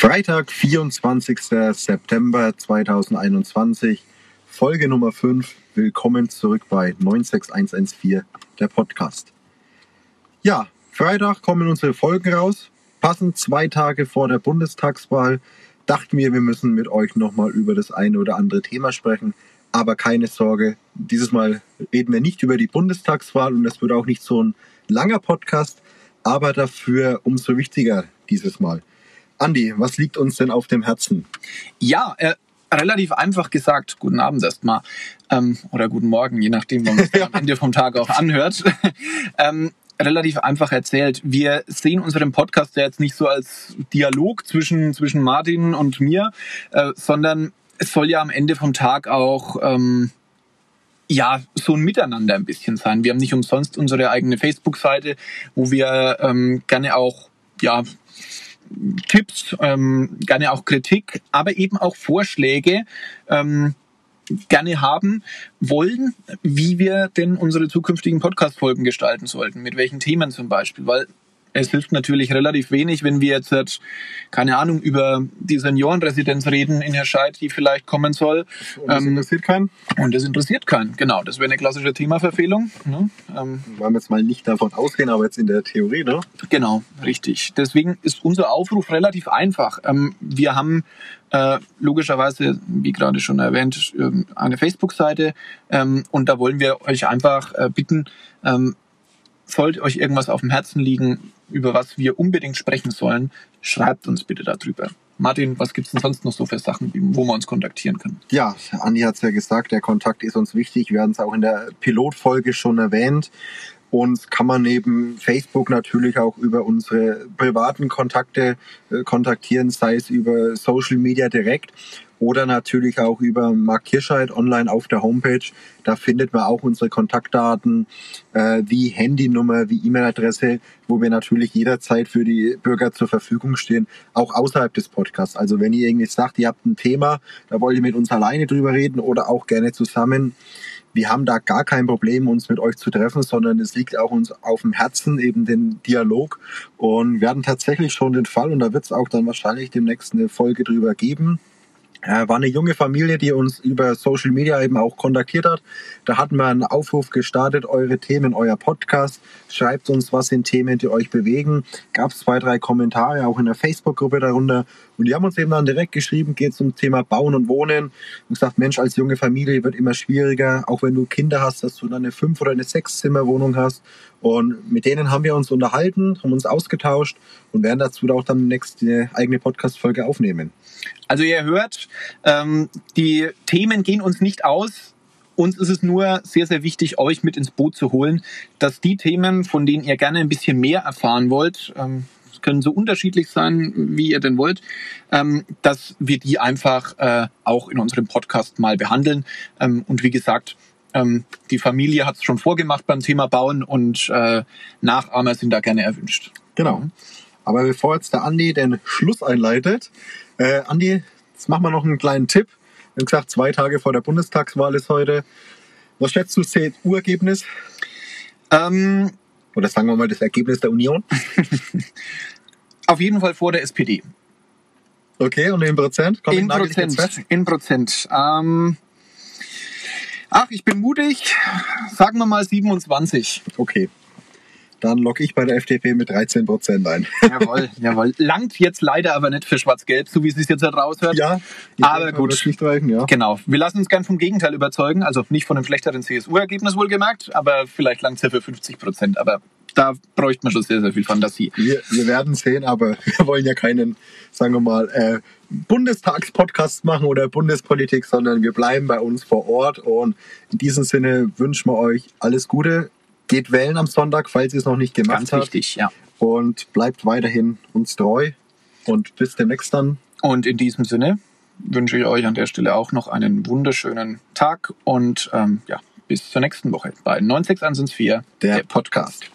Freitag, 24. September 2021, Folge Nummer 5. Willkommen zurück bei 96114, der Podcast. Ja, Freitag kommen unsere Folgen raus. Passend zwei Tage vor der Bundestagswahl dachten wir, wir müssen mit euch nochmal über das eine oder andere Thema sprechen. Aber keine Sorge, dieses Mal reden wir nicht über die Bundestagswahl und es wird auch nicht so ein langer Podcast, aber dafür umso wichtiger dieses Mal. Andi, was liegt uns denn auf dem Herzen? Ja, äh, relativ einfach gesagt, guten Abend erstmal ähm, oder guten Morgen, je nachdem, wann man es am Ende vom Tag auch anhört. ähm, relativ einfach erzählt. Wir sehen unseren Podcast ja jetzt nicht so als Dialog zwischen, zwischen Martin und mir, äh, sondern es soll ja am Ende vom Tag auch ähm, ja so ein Miteinander ein bisschen sein. Wir haben nicht umsonst unsere eigene Facebook-Seite, wo wir ähm, gerne auch ja Tipps, ähm, gerne auch Kritik, aber eben auch Vorschläge ähm, gerne haben wollen, wie wir denn unsere zukünftigen Podcast-Folgen gestalten sollten, mit welchen Themen zum Beispiel, weil es hilft natürlich relativ wenig, wenn wir jetzt, keine Ahnung, über die Seniorenresidenz reden in Herscheid, die vielleicht kommen soll. Und das ähm, interessiert keinen? Und das interessiert keinen, genau. Das wäre eine klassische Themaverfehlung. Ne? Ähm, Wollen wir jetzt mal nicht davon ausgehen, aber jetzt in der Theorie, ne? Genau, richtig. Deswegen ist unser Aufruf relativ einfach. Ähm, wir haben äh, logischerweise, wie gerade schon erwähnt, ähm, eine Facebook-Seite ähm, und da wollen wir euch einfach äh, bitten, ähm, sollte euch irgendwas auf dem Herzen liegen, über was wir unbedingt sprechen sollen, schreibt uns bitte darüber. Martin, was gibt es denn sonst noch so für Sachen, wo wir uns kontaktieren können? Ja, Andi hat es ja gesagt, der Kontakt ist uns wichtig. Wir hatten es auch in der Pilotfolge schon erwähnt. Uns kann man neben Facebook natürlich auch über unsere privaten Kontakte äh, kontaktieren, sei es über Social Media direkt oder natürlich auch über Mark Kirscheid online auf der Homepage. Da findet man auch unsere Kontaktdaten äh, wie Handynummer, wie E-Mail-Adresse, wo wir natürlich jederzeit für die Bürger zur Verfügung stehen, auch außerhalb des Podcasts. Also wenn ihr irgendwie sagt, ihr habt ein Thema, da wollt ihr mit uns alleine drüber reden oder auch gerne zusammen. Wir haben da gar kein Problem, uns mit euch zu treffen, sondern es liegt auch uns auf dem Herzen, eben den Dialog. Und wir hatten tatsächlich schon den Fall, und da wird es auch dann wahrscheinlich demnächst eine Folge drüber geben, war eine junge Familie, die uns über Social Media eben auch kontaktiert hat. Da hatten wir einen Aufruf gestartet, eure Themen, euer Podcast. Schreibt uns, was sind Themen, die euch bewegen. Gab es zwei, drei Kommentare auch in der Facebook-Gruppe darunter. Und die haben uns eben dann direkt geschrieben, geht zum Thema Bauen und Wohnen. Und gesagt, Mensch, als junge Familie wird immer schwieriger, auch wenn du Kinder hast, dass du dann eine Fünf- oder eine Sechs-Zimmer-Wohnung hast. Und mit denen haben wir uns unterhalten, haben uns ausgetauscht und werden dazu auch dann nächste eigene Podcast-Folge aufnehmen. Also ihr hört, ähm, die Themen gehen uns nicht aus. Uns ist es nur sehr, sehr wichtig, euch mit ins Boot zu holen, dass die Themen, von denen ihr gerne ein bisschen mehr erfahren wollt, ähm, können so unterschiedlich sein, wie ihr denn wollt, ähm, dass wir die einfach äh, auch in unserem Podcast mal behandeln. Ähm, und wie gesagt, ähm, die Familie hat es schon vorgemacht beim Thema Bauen und äh, Nachahmer sind da gerne erwünscht. Genau. Aber bevor jetzt der Andi den Schluss einleitet, äh, Andi, jetzt machen wir noch einen kleinen Tipp. Wir haben gesagt, zwei Tage vor der Bundestagswahl ist heute. Was schätzt du CSU-Ergebnis? Ähm, Oder sagen wir mal das Ergebnis der Union? Auf jeden Fall vor der SPD. Okay, und in Prozent? Komm, in Prozent. In Prozent. Ähm, ach, ich bin mutig. Sagen wir mal 27. Okay dann logge ich bei der FDP mit 13 Prozent ein. Jawohl, jawohl. Langt jetzt leider aber nicht für Schwarz-Gelb, so wie es sich jetzt halt raushört. Ja, aber gut. Nicht reichen, ja. Genau. Wir lassen uns gern vom Gegenteil überzeugen, also nicht von einem schlechteren CSU-Ergebnis wohlgemerkt, aber vielleicht langt es ja für 50 Prozent. Aber da bräuchte man schon sehr, sehr viel Fantasie. Wir, wir werden sehen, aber wir wollen ja keinen, sagen wir mal, äh, Bundestagspodcast machen oder Bundespolitik, sondern wir bleiben bei uns vor Ort. Und in diesem Sinne wünschen wir euch alles Gute Geht wählen am Sonntag, falls ihr es noch nicht gemacht Ganz habt. wichtig, ja. Und bleibt weiterhin uns treu. Und bis demnächst dann. Und in diesem Sinne wünsche ich euch an der Stelle auch noch einen wunderschönen Tag und ähm, ja, bis zur nächsten Woche bei 96114, der, der Podcast.